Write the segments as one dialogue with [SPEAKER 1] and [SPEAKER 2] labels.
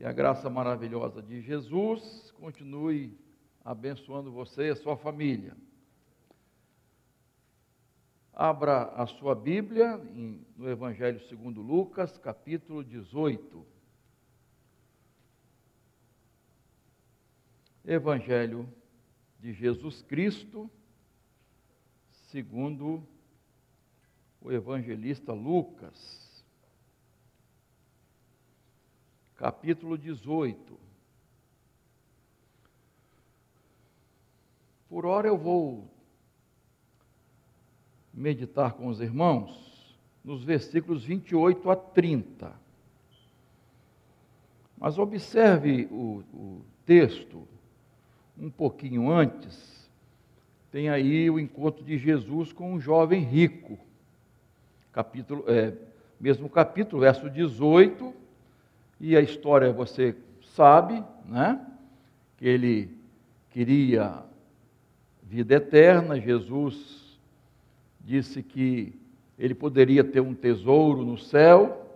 [SPEAKER 1] Que a graça maravilhosa de Jesus continue abençoando você e a sua família. Abra a sua Bíblia em, no Evangelho segundo Lucas, capítulo 18. Evangelho de Jesus Cristo, segundo o evangelista Lucas. Capítulo 18. Por hora eu vou meditar com os irmãos nos versículos 28 a 30. Mas observe o, o texto um pouquinho antes. Tem aí o encontro de Jesus com um jovem rico. Capítulo, é, mesmo capítulo, verso 18 e a história você sabe, né? Que ele queria vida eterna. Jesus disse que ele poderia ter um tesouro no céu,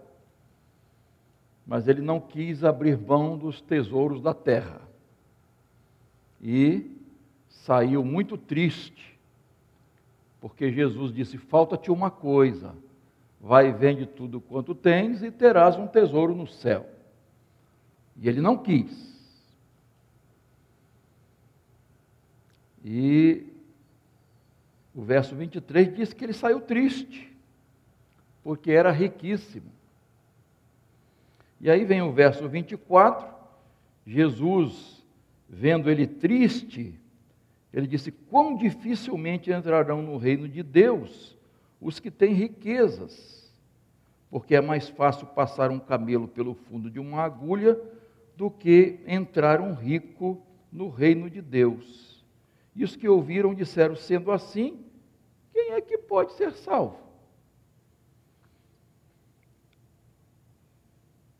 [SPEAKER 1] mas ele não quis abrir mão dos tesouros da terra. E saiu muito triste, porque Jesus disse: Falta-te uma coisa, vai e vende tudo quanto tens e terás um tesouro no céu. E ele não quis. E o verso 23 diz que ele saiu triste, porque era riquíssimo. E aí vem o verso 24, Jesus, vendo ele triste, ele disse: Quão dificilmente entrarão no reino de Deus os que têm riquezas, porque é mais fácil passar um camelo pelo fundo de uma agulha do que entrar um rico no reino de Deus. E os que ouviram disseram: sendo assim, quem é que pode ser salvo?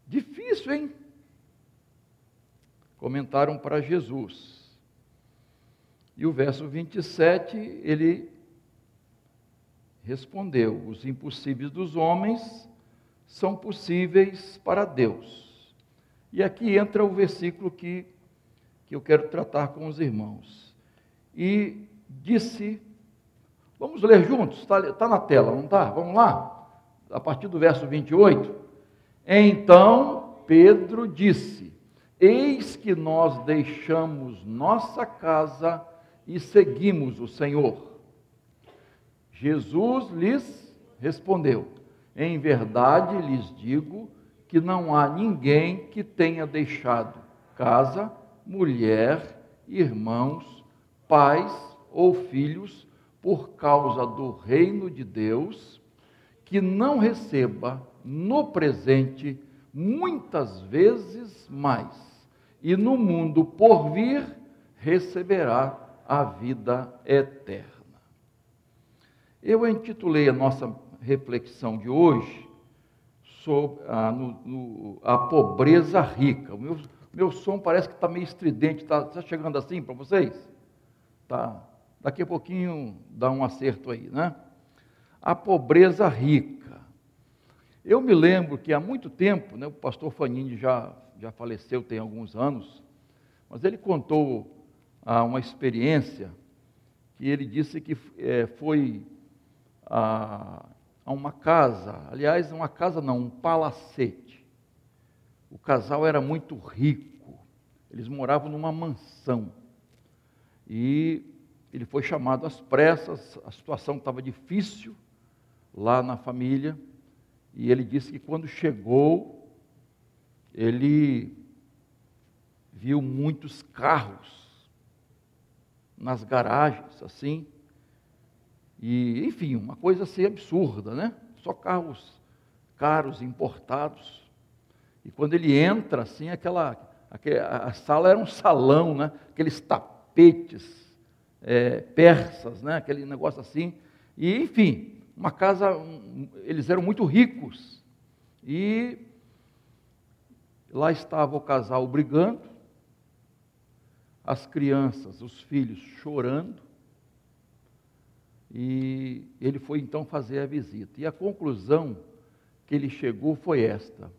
[SPEAKER 1] Difícil, hein? Comentaram para Jesus. E o verso 27, ele respondeu: Os impossíveis dos homens são possíveis para Deus. E aqui entra o versículo que, que eu quero tratar com os irmãos. E disse, vamos ler juntos, está tá na tela, não está? Vamos lá? A partir do verso 28. Então Pedro disse: Eis que nós deixamos nossa casa e seguimos o Senhor. Jesus lhes respondeu: Em verdade lhes digo que não há ninguém que tenha deixado casa, mulher, irmãos, pais ou filhos por causa do reino de Deus, que não receba no presente muitas vezes mais, e no mundo por vir receberá a vida eterna. Eu intitulei a nossa reflexão de hoje sobre a, no, no, a pobreza rica. O meu, meu som parece que está meio estridente, está tá chegando assim para vocês? Tá. Daqui a pouquinho dá um acerto aí, né? A pobreza rica. Eu me lembro que há muito tempo, né, o pastor Fanini já, já faleceu tem alguns anos, mas ele contou ah, uma experiência que ele disse que é, foi ah, a uma casa, aliás, uma casa não, um palacete. O casal era muito rico, eles moravam numa mansão. E ele foi chamado às pressas, a situação estava difícil lá na família, e ele disse que quando chegou, ele viu muitos carros nas garagens, assim, e, enfim, uma coisa assim absurda, né? Só carros caros, importados. E quando ele entra, assim, aquela, a sala era um salão, né? Aqueles tapetes é, persas, né? Aquele negócio assim. E, enfim, uma casa, um, eles eram muito ricos. E lá estava o casal brigando, as crianças, os filhos chorando, e ele foi então fazer a visita. E a conclusão que ele chegou foi esta: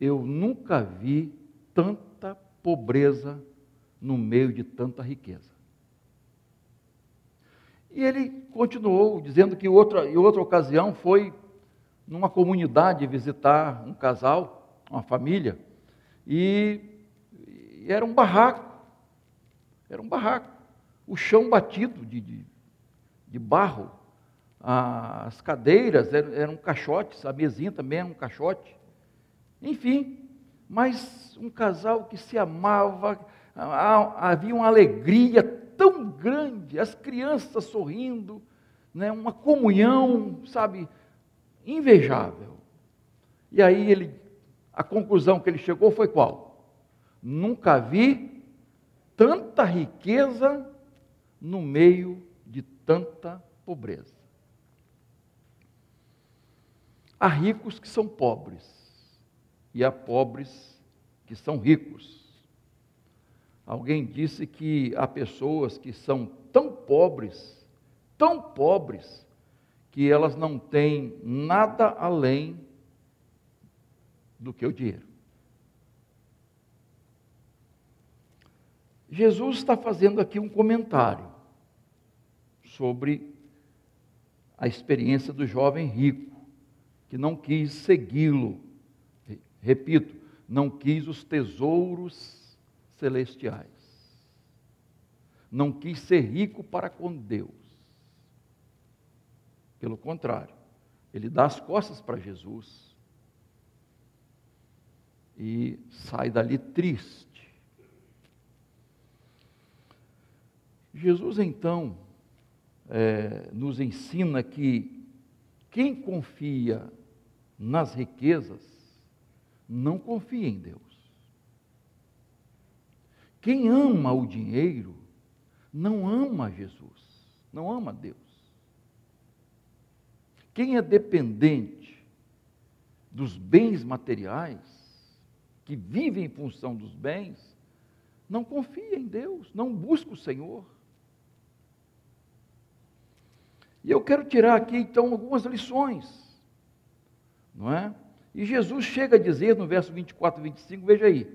[SPEAKER 1] Eu nunca vi tanta pobreza no meio de tanta riqueza. E ele continuou dizendo que outra, em outra ocasião foi numa comunidade visitar um casal, uma família, e, e era um barraco. Era um barraco. O chão batido de, de, de barro, as cadeiras eram, caixotes, a mesinha também era um caixote. Enfim, mas um casal que se amava, havia uma alegria tão grande, as crianças sorrindo, né, uma comunhão, sabe, invejável. E aí ele, a conclusão que ele chegou foi qual? Nunca vi tanta riqueza no meio tanta pobreza. Há ricos que são pobres e há pobres que são ricos. Alguém disse que há pessoas que são tão pobres, tão pobres, que elas não têm nada além do que o dinheiro. Jesus está fazendo aqui um comentário sobre a experiência do jovem rico, que não quis segui-lo. Repito, não quis os tesouros celestiais. Não quis ser rico para com Deus. Pelo contrário, ele dá as costas para Jesus e sai dali triste. Jesus então é, nos ensina que quem confia nas riquezas não confia em Deus. Quem ama o dinheiro não ama Jesus, não ama Deus. Quem é dependente dos bens materiais, que vive em função dos bens, não confia em Deus, não busca o Senhor. E eu quero tirar aqui então algumas lições, não é? E Jesus chega a dizer no verso 24 e 25, veja aí,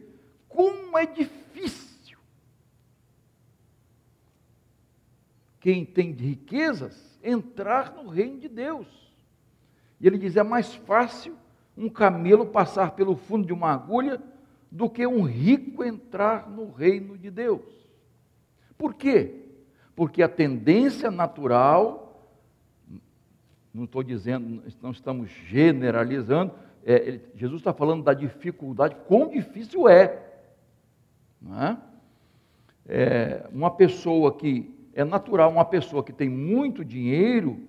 [SPEAKER 1] como é difícil quem tem riquezas entrar no reino de Deus. E ele diz: é mais fácil um camelo passar pelo fundo de uma agulha do que um rico entrar no reino de Deus. Por quê? Porque a tendência natural não estou dizendo, não estamos generalizando, é, ele, Jesus está falando da dificuldade, quão difícil é. É? é? Uma pessoa que, é natural, uma pessoa que tem muito dinheiro,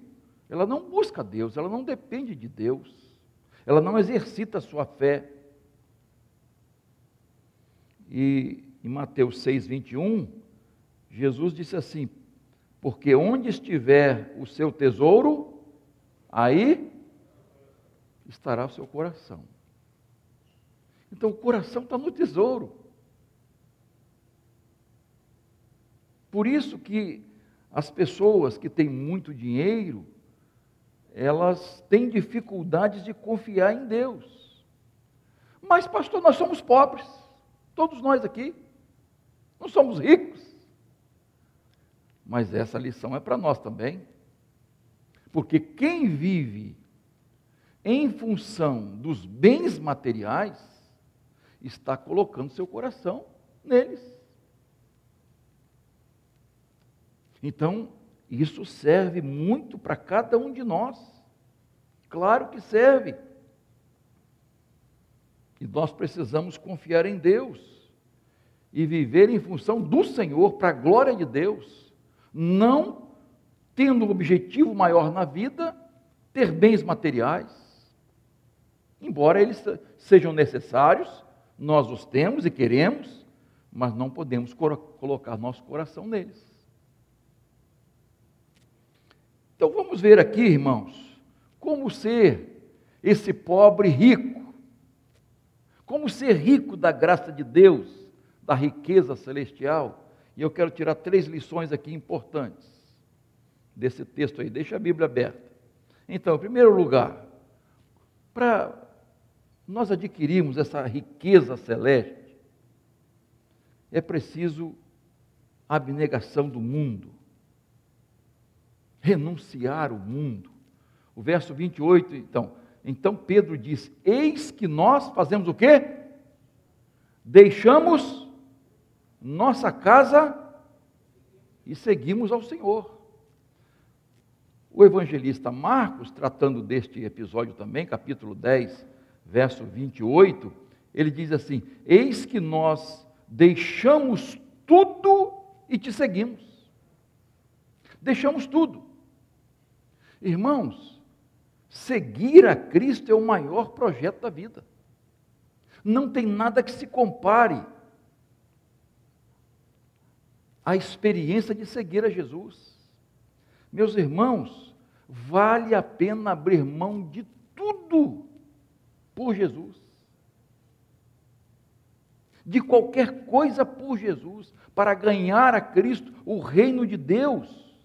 [SPEAKER 1] ela não busca Deus, ela não depende de Deus, ela não exercita a sua fé. E em Mateus 6, 21, Jesus disse assim: Porque onde estiver o seu tesouro, aí estará o seu coração. Então o coração está no tesouro. Por isso que as pessoas que têm muito dinheiro, elas têm dificuldades de confiar em Deus. Mas, pastor, nós somos pobres, todos nós aqui, não somos ricos. Mas essa lição é para nós também. Porque quem vive em função dos bens materiais está colocando seu coração neles. Então, isso serve muito para cada um de nós. Claro que serve. E nós precisamos confiar em Deus e viver em função do Senhor, para a glória de Deus, não tendo um objetivo maior na vida, ter bens materiais. Embora eles sejam necessários, nós os temos e queremos, mas não podemos colocar nosso coração neles. Então vamos ver aqui, irmãos, como ser esse pobre rico. Como ser rico da graça de Deus, da riqueza celestial. E eu quero tirar três lições aqui importantes desse texto aí. Deixa a Bíblia aberta. Então, em primeiro lugar, para nós adquirirmos essa riqueza celeste, é preciso abnegação do mundo, renunciar o mundo. O verso 28, então, então Pedro diz: Eis que nós fazemos o quê? Deixamos nossa casa e seguimos ao Senhor. O evangelista Marcos, tratando deste episódio também, capítulo 10, verso 28, ele diz assim: Eis que nós deixamos tudo e te seguimos. Deixamos tudo. Irmãos, seguir a Cristo é o maior projeto da vida. Não tem nada que se compare à experiência de seguir a Jesus. Meus irmãos, vale a pena abrir mão de tudo por Jesus. De qualquer coisa por Jesus, para ganhar a Cristo o reino de Deus.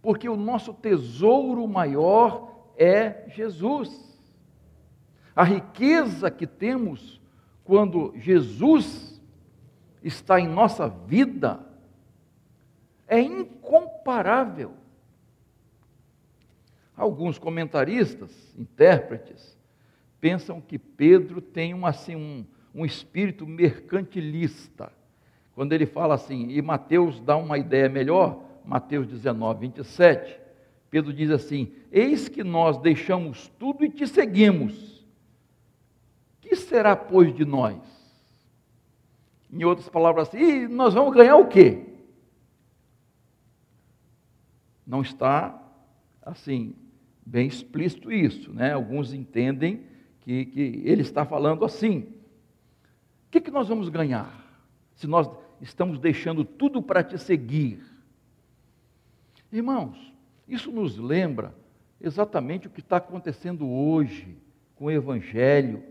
[SPEAKER 1] Porque o nosso tesouro maior é Jesus. A riqueza que temos quando Jesus está em nossa vida é incomparável. Alguns comentaristas, intérpretes, pensam que Pedro tem um, assim, um, um espírito mercantilista. Quando ele fala assim, e Mateus dá uma ideia melhor, Mateus 19, 27, Pedro diz assim: Eis que nós deixamos tudo e te seguimos. Que será, pois, de nós? Em outras palavras, assim, e nós vamos ganhar o quê? Não está assim bem explícito isso, né? Alguns entendem que, que ele está falando assim. O que, que nós vamos ganhar se nós estamos deixando tudo para te seguir? Irmãos, isso nos lembra exatamente o que está acontecendo hoje com o Evangelho,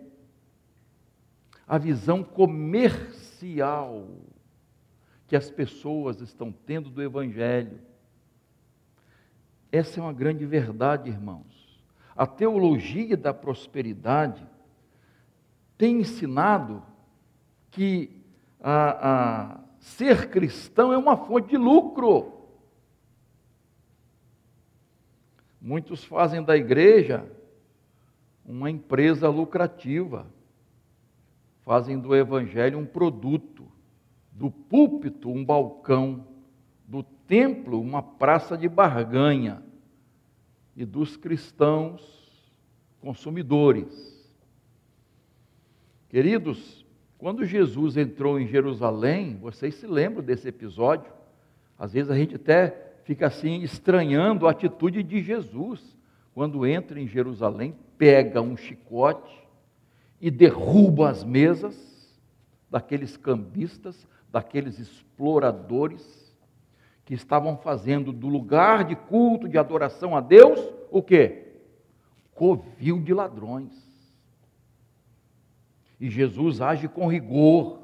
[SPEAKER 1] a visão comercial que as pessoas estão tendo do Evangelho. Essa é uma grande verdade, irmãos. A teologia da prosperidade tem ensinado que a, a ser cristão é uma fonte de lucro. Muitos fazem da igreja uma empresa lucrativa, fazem do evangelho um produto, do púlpito um balcão, do templo uma praça de barganha e dos cristãos consumidores. Queridos, quando Jesus entrou em Jerusalém, vocês se lembram desse episódio? Às vezes a gente até fica assim estranhando a atitude de Jesus quando entra em Jerusalém, pega um chicote e derruba as mesas daqueles cambistas, daqueles exploradores que estavam fazendo do lugar de culto, de adoração a Deus, o quê? Covil de ladrões. E Jesus age com rigor.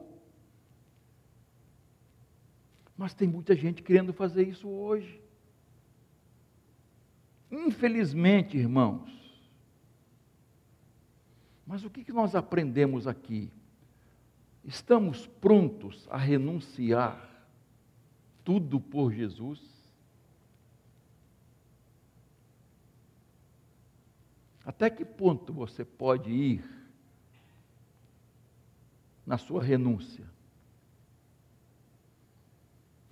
[SPEAKER 1] Mas tem muita gente querendo fazer isso hoje. Infelizmente, irmãos. Mas o que, nós aprendemos aqui? Estamos prontos a renunciar tudo por Jesus? Até que ponto você pode ir na sua renúncia?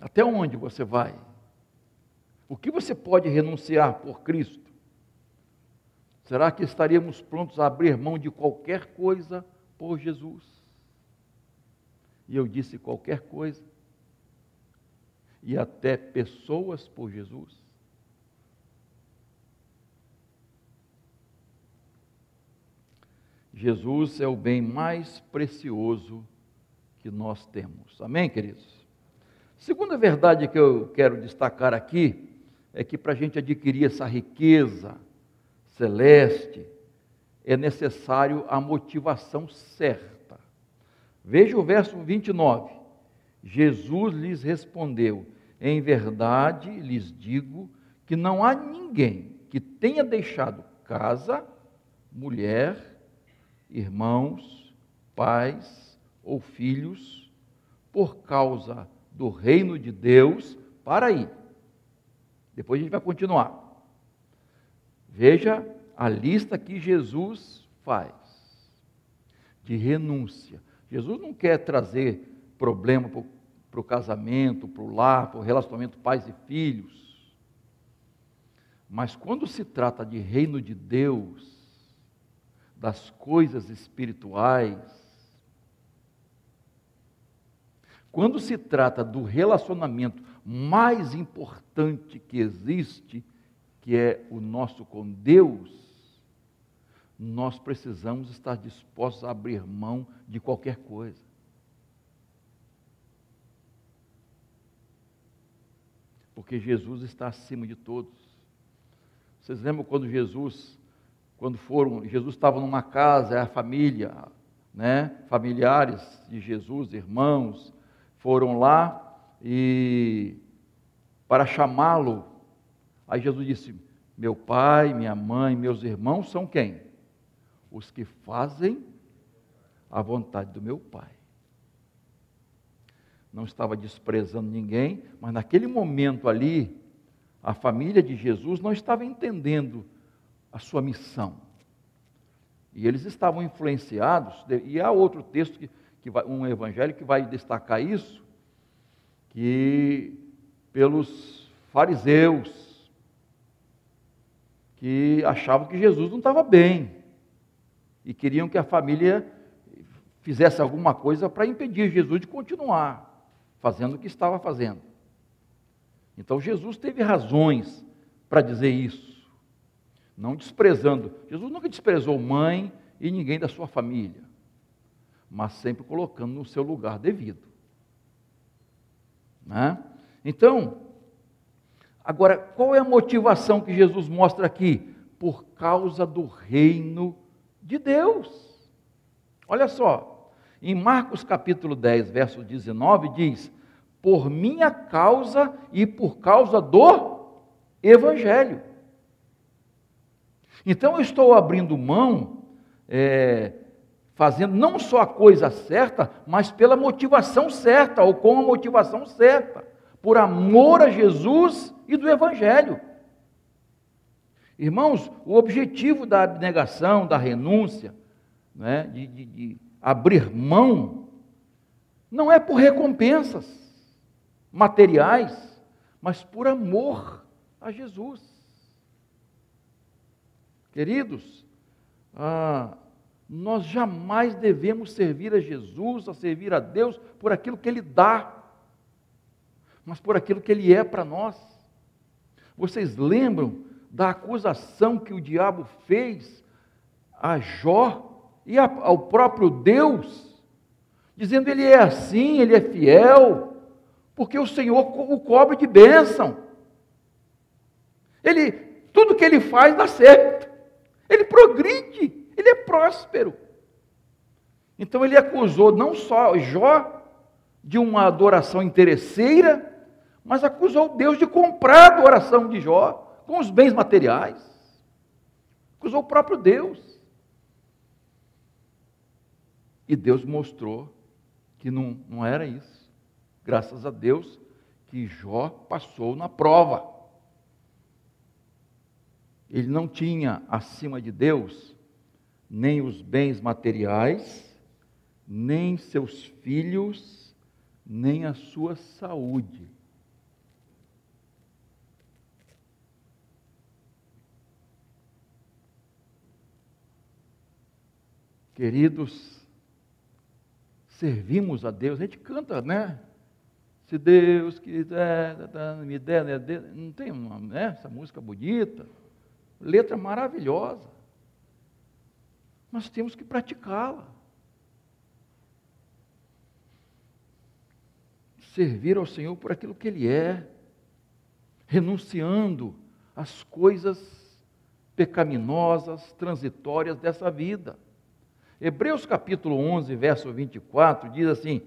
[SPEAKER 1] Até onde você vai? O que você pode renunciar por Cristo? Será que estaríamos prontos a abrir mão de qualquer coisa por Jesus? E eu disse qualquer coisa e até pessoas por Jesus? Jesus é o bem mais precioso que nós temos. Amém, queridos? Segunda verdade que eu quero destacar aqui é que para a gente adquirir essa riqueza celeste, é necessário a motivação certa. Veja o verso 29. Jesus lhes respondeu: em verdade lhes digo que não há ninguém que tenha deixado casa, mulher, irmãos, pais ou filhos, por causa do reino de Deus, para aí. Depois a gente vai continuar. Veja a lista que Jesus faz de renúncia. Jesus não quer trazer problema para o casamento, para o lar, para o relacionamento pais e filhos. Mas quando se trata de reino de Deus, das coisas espirituais, quando se trata do relacionamento mais importante que existe, que é o nosso com Deus, nós precisamos estar dispostos a abrir mão de qualquer coisa. Porque Jesus está acima de todos. Vocês lembram quando Jesus, quando foram, Jesus estava numa casa, a família, né, familiares de Jesus, irmãos, foram lá e para chamá-lo, aí Jesus disse: Meu pai, minha mãe, meus irmãos são quem? Os que fazem a vontade do meu pai. Não estava desprezando ninguém, mas naquele momento ali, a família de Jesus não estava entendendo a sua missão. E eles estavam influenciados, e há outro texto, que, que vai, um evangelho que vai destacar isso, que pelos fariseus, que achavam que Jesus não estava bem, e queriam que a família fizesse alguma coisa para impedir Jesus de continuar fazendo o que estava fazendo. Então Jesus teve razões para dizer isso, não desprezando. Jesus nunca desprezou mãe e ninguém da sua família, mas sempre colocando no seu lugar devido. Né? Então, agora, qual é a motivação que Jesus mostra aqui? Por causa do reino de Deus. Olha só, em Marcos capítulo 10, verso 19, diz: Por minha causa e por causa do Evangelho. Então eu estou abrindo mão, é, fazendo não só a coisa certa, mas pela motivação certa, ou com a motivação certa, por amor a Jesus e do Evangelho. Irmãos, o objetivo da abnegação, da renúncia, né, de, de, de abrir mão, não é por recompensas materiais, mas por amor a Jesus. Queridos, ah, nós jamais devemos servir a Jesus, a servir a Deus por aquilo que Ele dá, mas por aquilo que Ele é para nós. Vocês lembram da acusação que o diabo fez a Jó e ao próprio Deus, dizendo ele é assim, ele é fiel, porque o Senhor o cobre de bênção. Ele, tudo que ele faz dá certo. Ele progride ele é próspero. Então ele acusou não só Jó de uma adoração interesseira, mas acusou Deus de comprar a adoração de Jó com os bens materiais. Acusou o próprio Deus. E Deus mostrou que não, não era isso. Graças a Deus que Jó passou na prova. Ele não tinha acima de Deus nem os bens materiais, nem seus filhos, nem a sua saúde. Queridos, servimos a Deus, a gente canta, né? Se Deus quiser, me der, né? não tem uma, né? essa música bonita, letra maravilhosa nós temos que praticá-la. Servir ao Senhor por aquilo que Ele é, renunciando às coisas pecaminosas, transitórias dessa vida. Hebreus capítulo 11, verso 24 diz assim: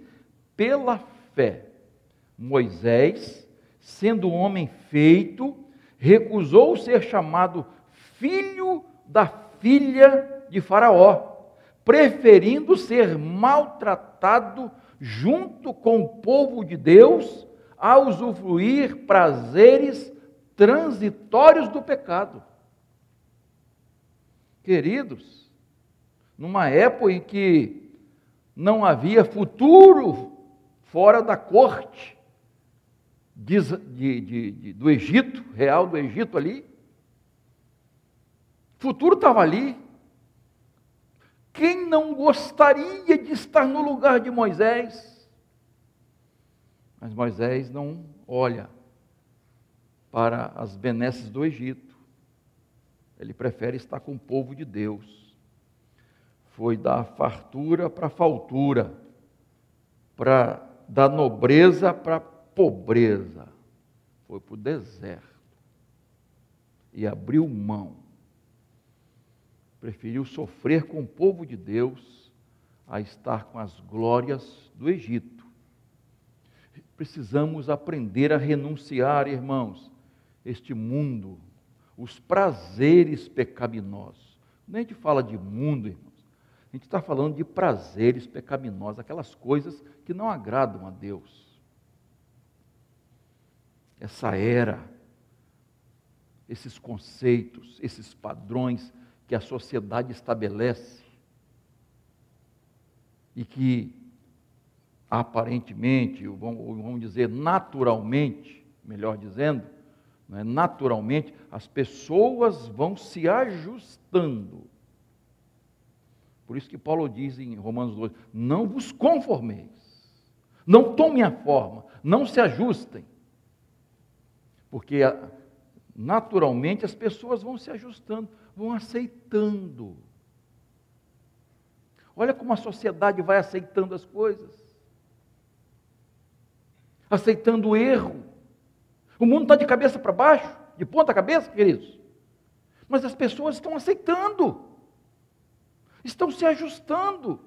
[SPEAKER 1] Pela fé, Moisés, sendo homem feito, recusou ser chamado filho da filha de Faraó, preferindo ser maltratado junto com o povo de Deus, a usufruir prazeres transitórios do pecado. Queridos, numa época em que não havia futuro fora da corte de, de, de, do Egito, real do Egito ali, o futuro estava ali. Quem não gostaria de estar no lugar de Moisés? Mas Moisés não olha para as benesses do Egito. Ele prefere estar com o povo de Deus. Foi da fartura para a faltura, para da nobreza para pobreza. Foi para o deserto. E abriu mão. Preferiu sofrer com o povo de Deus a estar com as glórias do Egito. Precisamos aprender a renunciar, irmãos, este mundo, os prazeres pecaminosos. Quando a gente fala de mundo, irmãos, a gente está falando de prazeres pecaminosos, aquelas coisas que não agradam a Deus. Essa era, esses conceitos, esses padrões que a sociedade estabelece e que aparentemente, vamos dizer naturalmente, melhor dizendo, né, naturalmente, as pessoas vão se ajustando. Por isso que Paulo diz em Romanos 2: não vos conformeis, não tomem a forma, não se ajustem, porque naturalmente as pessoas vão se ajustando, vão aceitando. Olha como a sociedade vai aceitando as coisas, aceitando o erro, o mundo está de cabeça para baixo, de ponta cabeça, queridos. Mas as pessoas estão aceitando, estão se ajustando.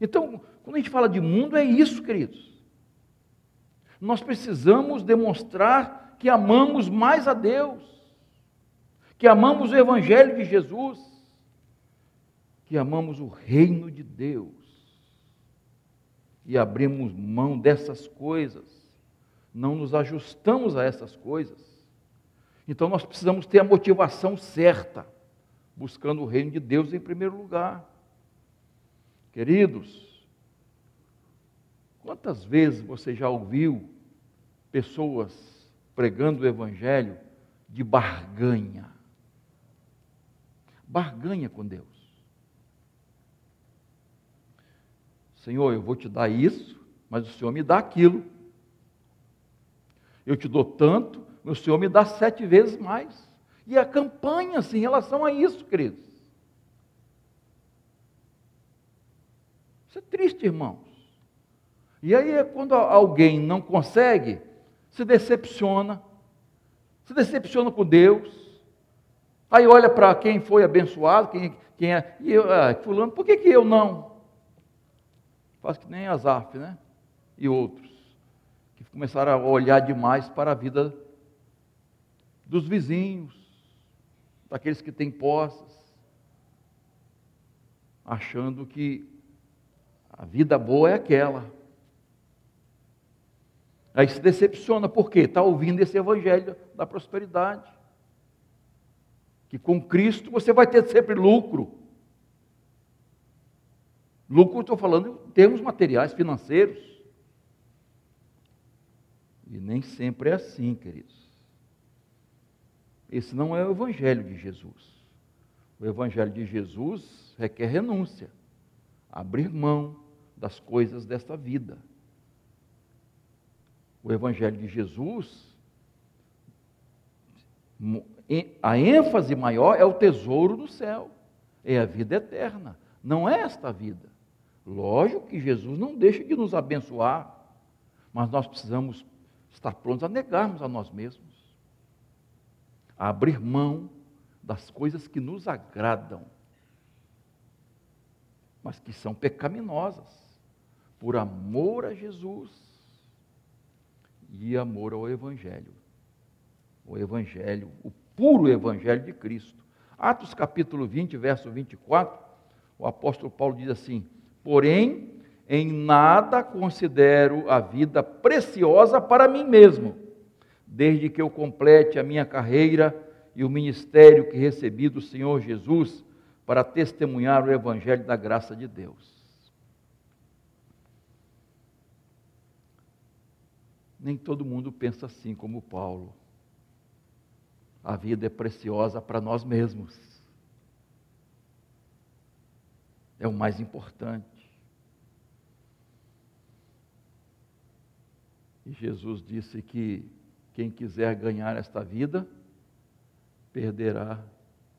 [SPEAKER 1] Então, quando a gente fala de mundo, é isso, queridos. Nós precisamos demonstrar que amamos mais a Deus, que amamos o Evangelho de Jesus, que amamos o reino de Deus e abrimos mão dessas coisas não nos ajustamos a essas coisas. Então nós precisamos ter a motivação certa, buscando o reino de Deus em primeiro lugar. Queridos, quantas vezes você já ouviu pessoas pregando o evangelho de barganha? Barganha com Deus. Senhor, eu vou te dar isso, mas o Senhor me dá aquilo. Eu te dou tanto, o Senhor me dá sete vezes mais. E a campanha assim, em relação a isso, queridos. Isso é triste, irmãos. E aí é quando alguém não consegue, se decepciona, se decepciona com Deus. Aí olha para quem foi abençoado, quem, quem é, e eu, ah, fulano, por que, que eu não? Faz que nem Azaf, né? E outros começaram a olhar demais para a vida dos vizinhos, daqueles que têm posses, achando que a vida boa é aquela. Aí se decepciona, por quê? Está ouvindo esse evangelho da prosperidade. Que com Cristo você vai ter sempre lucro. Lucro, estou falando em termos materiais, financeiros. E nem sempre é assim, queridos. Esse não é o Evangelho de Jesus. O Evangelho de Jesus requer renúncia, abrir mão das coisas desta vida. O Evangelho de Jesus, a ênfase maior é o tesouro do céu, é a vida eterna, não é esta vida. Lógico que Jesus não deixa de nos abençoar, mas nós precisamos estar prontos a negarmos a nós mesmos, a abrir mão das coisas que nos agradam, mas que são pecaminosas, por amor a Jesus e amor ao Evangelho. O Evangelho, o puro Evangelho de Cristo. Atos capítulo 20, verso 24, o apóstolo Paulo diz assim: Porém, em nada considero a vida preciosa para mim mesmo, desde que eu complete a minha carreira e o ministério que recebi do Senhor Jesus para testemunhar o Evangelho da graça de Deus. Nem todo mundo pensa assim como Paulo. A vida é preciosa para nós mesmos. É o mais importante. E Jesus disse que quem quiser ganhar esta vida, perderá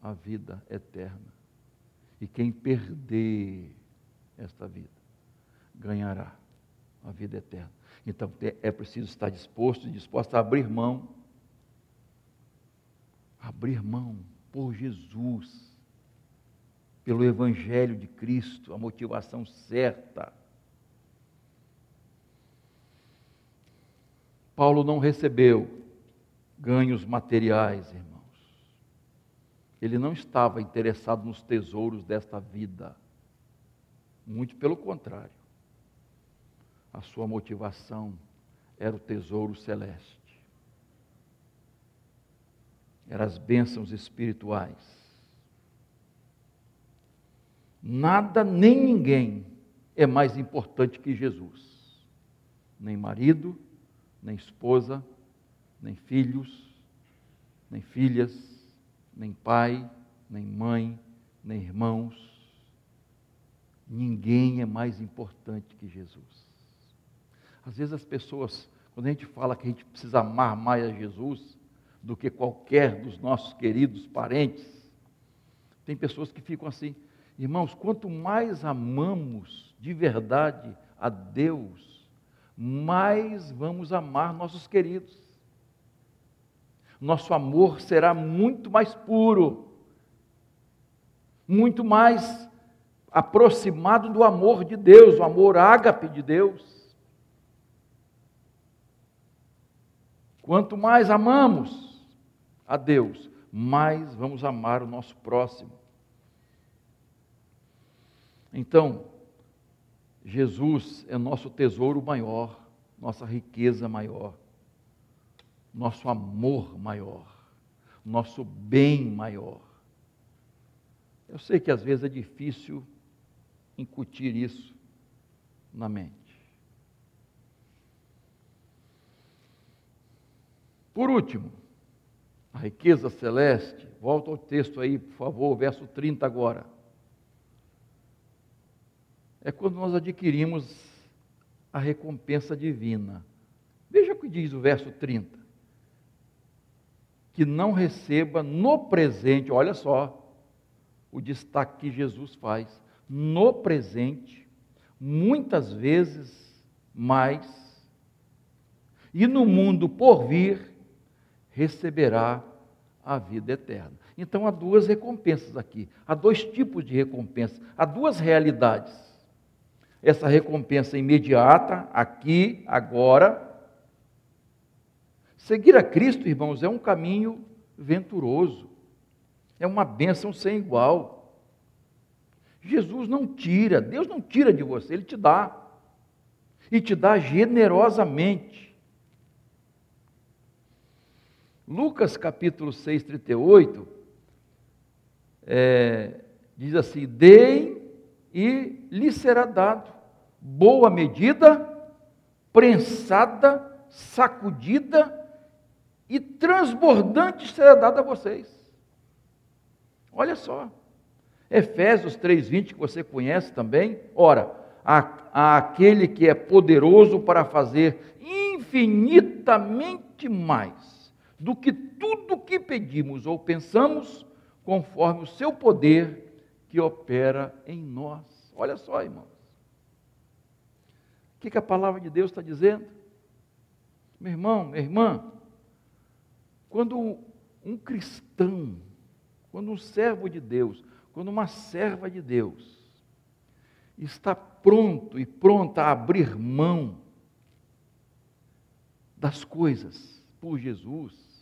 [SPEAKER 1] a vida eterna. E quem perder esta vida, ganhará a vida eterna. Então é preciso estar disposto e disposto a abrir mão. Abrir mão por Jesus, pelo Evangelho de Cristo, a motivação certa. Paulo não recebeu ganhos materiais, irmãos. Ele não estava interessado nos tesouros desta vida. Muito pelo contrário a sua motivação era o tesouro celeste. Eram as bênçãos espirituais. Nada nem ninguém é mais importante que Jesus. Nem marido, nem esposa, nem filhos, nem filhas, nem pai, nem mãe, nem irmãos. Ninguém é mais importante que Jesus. Às vezes as pessoas, quando a gente fala que a gente precisa amar mais a Jesus do que qualquer dos nossos queridos parentes, tem pessoas que ficam assim, irmãos, quanto mais amamos de verdade a Deus, mais vamos amar nossos queridos. Nosso amor será muito mais puro, muito mais aproximado do amor de Deus, o amor ágape de Deus. Quanto mais amamos a Deus, mais vamos amar o nosso próximo. Então, Jesus é nosso tesouro maior, nossa riqueza maior, nosso amor maior, nosso bem maior. Eu sei que às vezes é difícil incutir isso na mente. Por último, a riqueza celeste, volta ao texto aí, por favor, verso 30 agora. É quando nós adquirimos a recompensa divina. Veja o que diz o verso 30. Que não receba no presente, olha só o destaque que Jesus faz, no presente, muitas vezes mais, e no mundo por vir, receberá a vida eterna. Então há duas recompensas aqui, há dois tipos de recompensa, há duas realidades. Essa recompensa imediata, aqui, agora. Seguir a Cristo, irmãos, é um caminho venturoso, é uma bênção sem igual. Jesus não tira, Deus não tira de você, Ele te dá, e te dá generosamente. Lucas capítulo 6, 38, é, diz assim: Deem e lhe será dado boa medida, prensada, sacudida e transbordante será dada a vocês. Olha só. Efésios 3:20 que você conhece também. Ora, a, aquele que é poderoso para fazer infinitamente mais do que tudo que pedimos ou pensamos, conforme o seu poder que opera em nós. Olha só, irmãos. O que, que a palavra de Deus está dizendo? Meu irmão, minha irmã, quando um cristão, quando um servo de Deus, quando uma serva de Deus está pronto e pronta a abrir mão das coisas por Jesus,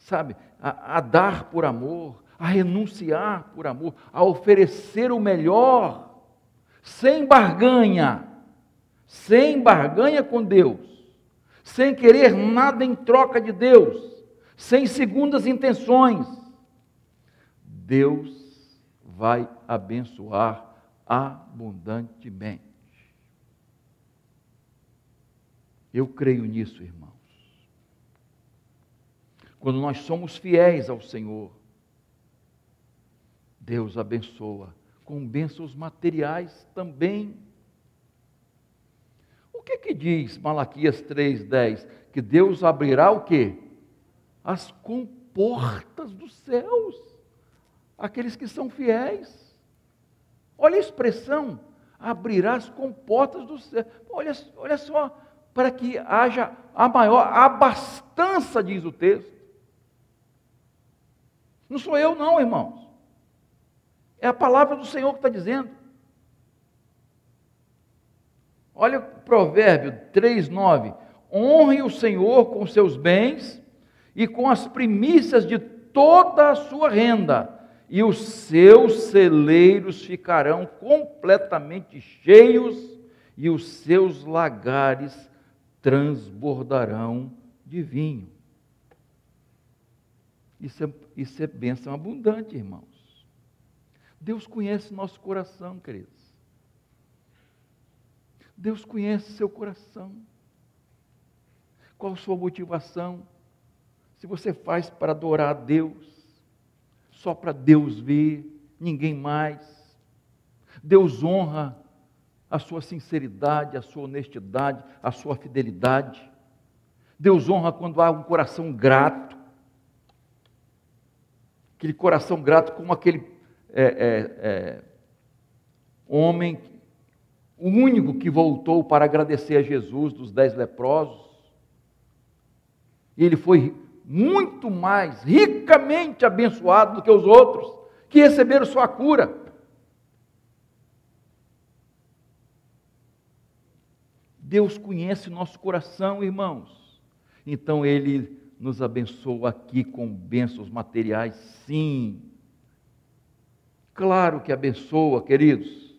[SPEAKER 1] sabe, a, a dar por amor, a renunciar por amor, a oferecer o melhor, sem barganha, sem barganha com Deus, sem querer nada em troca de Deus, sem segundas intenções, Deus vai abençoar abundantemente. Eu creio nisso, irmãos. Quando nós somos fiéis ao Senhor, Deus abençoa com bênçãos materiais também. O que que diz Malaquias 3:10? Que Deus abrirá o quê? As comportas dos céus. Aqueles que são fiéis. Olha a expressão, abrirá as comportas dos céus. Olha, olha só, para que haja a maior abastança, diz o texto. Não sou eu, não, irmãos. É a palavra do Senhor que está dizendo. Olha o provérbio 3,9: honre o Senhor com seus bens e com as primícias de toda a sua renda, e os seus celeiros ficarão completamente cheios, e os seus lagares transbordarão de vinho. Isso é, isso é bênção abundante, irmãos. Deus conhece nosso coração, queridos. Deus conhece seu coração. Qual a sua motivação? Se você faz para adorar a Deus, só para Deus ver, ninguém mais. Deus honra a sua sinceridade, a sua honestidade, a sua fidelidade. Deus honra quando há um coração grato. Aquele coração grato como aquele é, é, é, homem, o único que voltou para agradecer a Jesus dos dez leprosos. Ele foi muito mais ricamente abençoado do que os outros que receberam sua cura. Deus conhece nosso coração, irmãos. Então ele nos abençoa aqui com bênçãos materiais, sim. Claro que abençoa, queridos.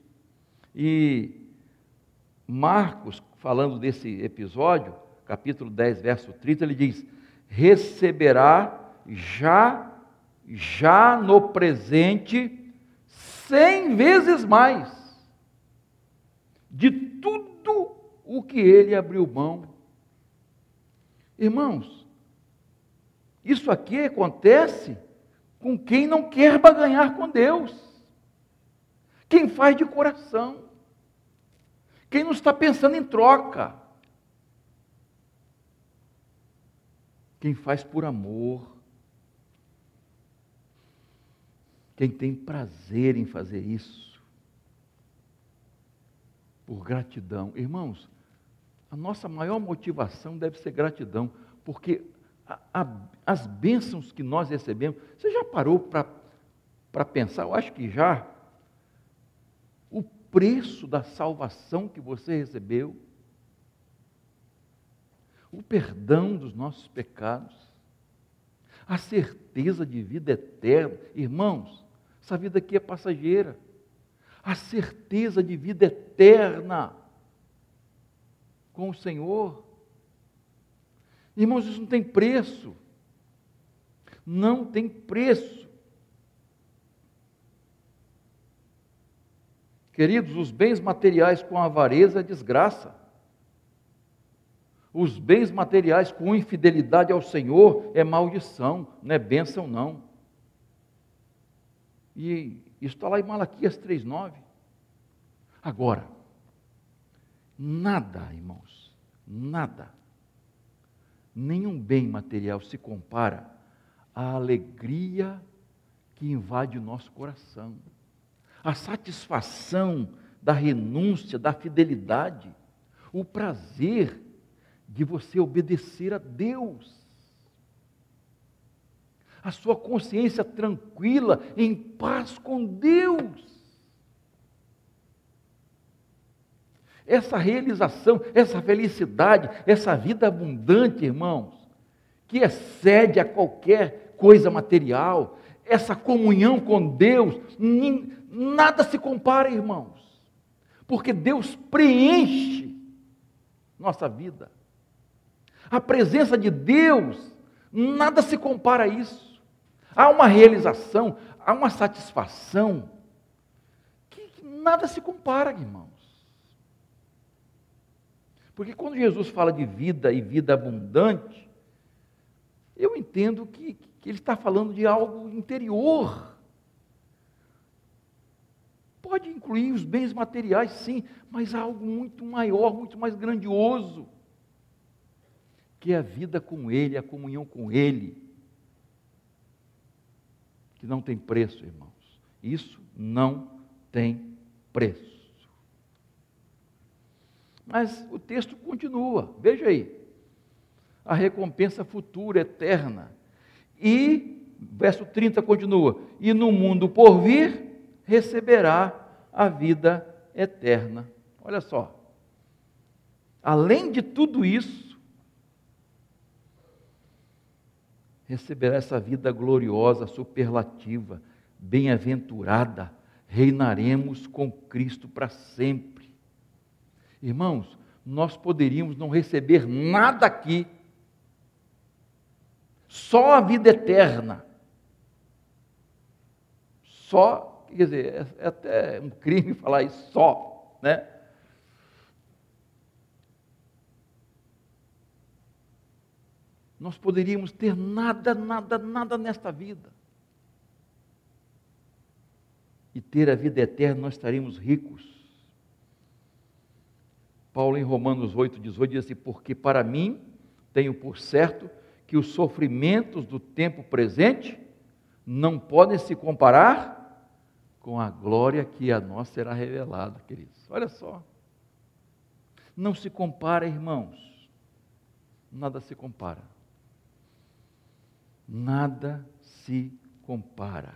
[SPEAKER 1] E Marcos, falando desse episódio, capítulo 10, verso 30, ele diz: receberá já, já no presente, cem vezes mais de tudo o que ele abriu mão. Irmãos, isso aqui acontece com quem não quer baganhar com Deus, quem faz de coração, quem não está pensando em troca, quem faz por amor, quem tem prazer em fazer isso, por gratidão. Irmãos, a nossa maior motivação deve ser gratidão, porque a, as bênçãos que nós recebemos, você já parou para pensar? Eu acho que já. O preço da salvação que você recebeu, o perdão dos nossos pecados, a certeza de vida eterna. Irmãos, essa vida aqui é passageira. A certeza de vida eterna com o Senhor. Irmãos, isso não tem preço. Não tem preço. Queridos, os bens materiais com avareza é desgraça. Os bens materiais com infidelidade ao Senhor é maldição, não é bênção, não. E isso está lá em Malaquias 3,9. Agora, Nada, irmãos, nada, nenhum bem material se compara à alegria que invade o nosso coração, a satisfação da renúncia, da fidelidade, o prazer de você obedecer a Deus, a sua consciência tranquila, em paz com Deus. Essa realização, essa felicidade, essa vida abundante, irmãos, que excede a qualquer coisa material, essa comunhão com Deus, nada se compara, irmãos, porque Deus preenche nossa vida. A presença de Deus, nada se compara a isso. Há uma realização, há uma satisfação que nada se compara, irmãos. Porque quando Jesus fala de vida e vida abundante, eu entendo que, que ele está falando de algo interior. Pode incluir os bens materiais, sim, mas algo muito maior, muito mais grandioso, que é a vida com Ele, a comunhão com Ele, que não tem preço, irmãos. Isso não tem preço. Mas o texto continua, veja aí. A recompensa futura, eterna. E, verso 30 continua: E no mundo por vir receberá a vida eterna. Olha só. Além de tudo isso, receberá essa vida gloriosa, superlativa, bem-aventurada, reinaremos com Cristo para sempre. Irmãos, nós poderíamos não receber nada aqui, só a vida eterna. Só quer dizer, é, é até um crime falar isso só, né? Nós poderíamos ter nada, nada, nada nesta vida. E ter a vida eterna, nós estaríamos ricos. Paulo, em Romanos 8, 18, diz assim: Porque para mim tenho por certo que os sofrimentos do tempo presente não podem se comparar com a glória que a nós será revelada, queridos. Olha só. Não se compara, irmãos. Nada se compara. Nada se compara.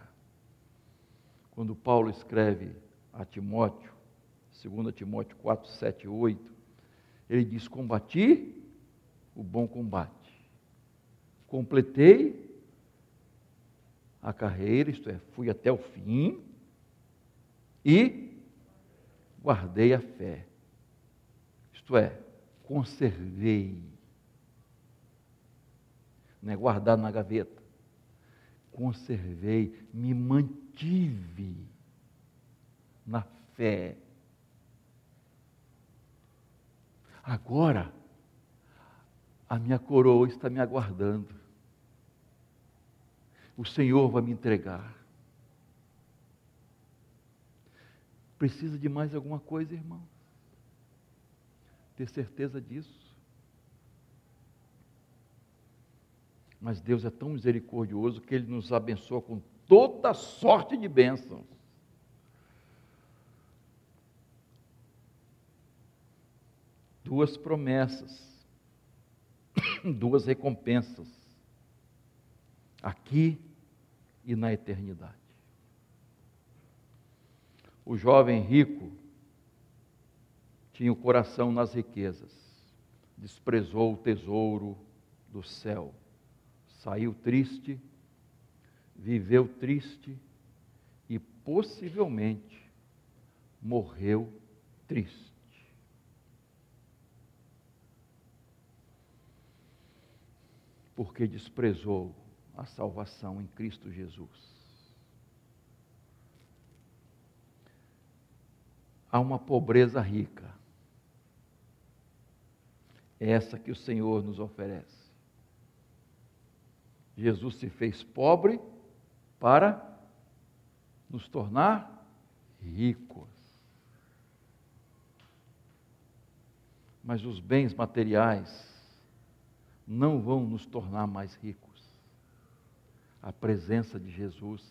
[SPEAKER 1] Quando Paulo escreve a Timóteo, 2 Timóteo 4, 7 e 8, ele diz: Combati o bom combate, completei a carreira, isto é, fui até o fim, e guardei a fé. Isto é, conservei. Não é guardar na gaveta. Conservei, me mantive na fé. Agora, a minha coroa está me aguardando. O Senhor vai me entregar. Precisa de mais alguma coisa, irmão? Ter certeza disso. Mas Deus é tão misericordioso que Ele nos abençoa com toda sorte de bênçãos. Duas promessas, duas recompensas, aqui e na eternidade o jovem rico tinha o coração nas riquezas, desprezou o tesouro do céu, saiu triste, viveu triste e possivelmente morreu triste. Porque desprezou a salvação em Cristo Jesus. a uma pobreza rica. É essa que o Senhor nos oferece. Jesus se fez pobre para nos tornar ricos. Mas os bens materiais não vão nos tornar mais ricos. A presença de Jesus,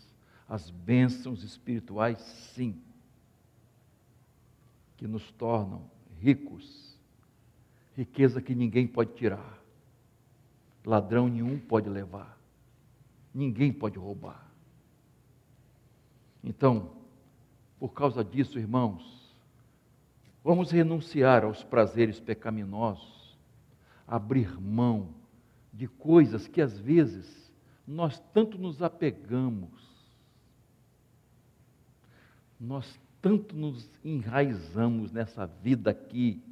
[SPEAKER 1] as bênçãos espirituais, sim que nos tornam ricos, riqueza que ninguém pode tirar, ladrão nenhum pode levar, ninguém pode roubar. Então, por causa disso, irmãos, vamos renunciar aos prazeres pecaminosos, abrir mão de coisas que às vezes nós tanto nos apegamos, nós tanto nos enraizamos nessa vida aqui,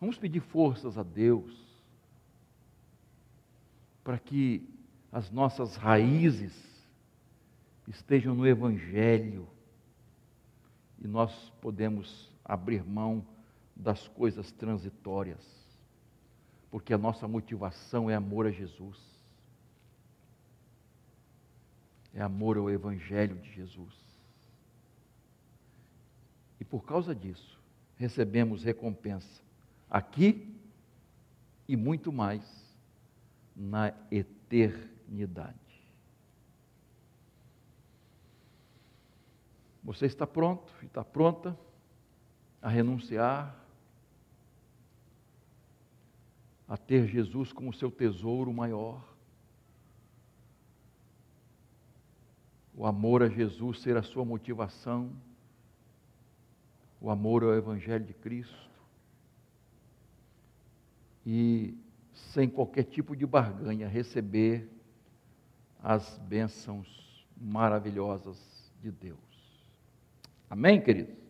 [SPEAKER 1] Vamos pedir forças a Deus para que as nossas raízes estejam no Evangelho e nós podemos abrir mão das coisas transitórias, porque a nossa motivação é amor a Jesus, é amor ao Evangelho de Jesus. E por causa disso, recebemos recompensa aqui e muito mais na eternidade. Você está pronto, está pronta a renunciar a ter Jesus como seu tesouro maior. O amor a Jesus ser a sua motivação, o amor ao Evangelho de Cristo. E sem qualquer tipo de barganha, receber as bênçãos maravilhosas de Deus. Amém, queridos?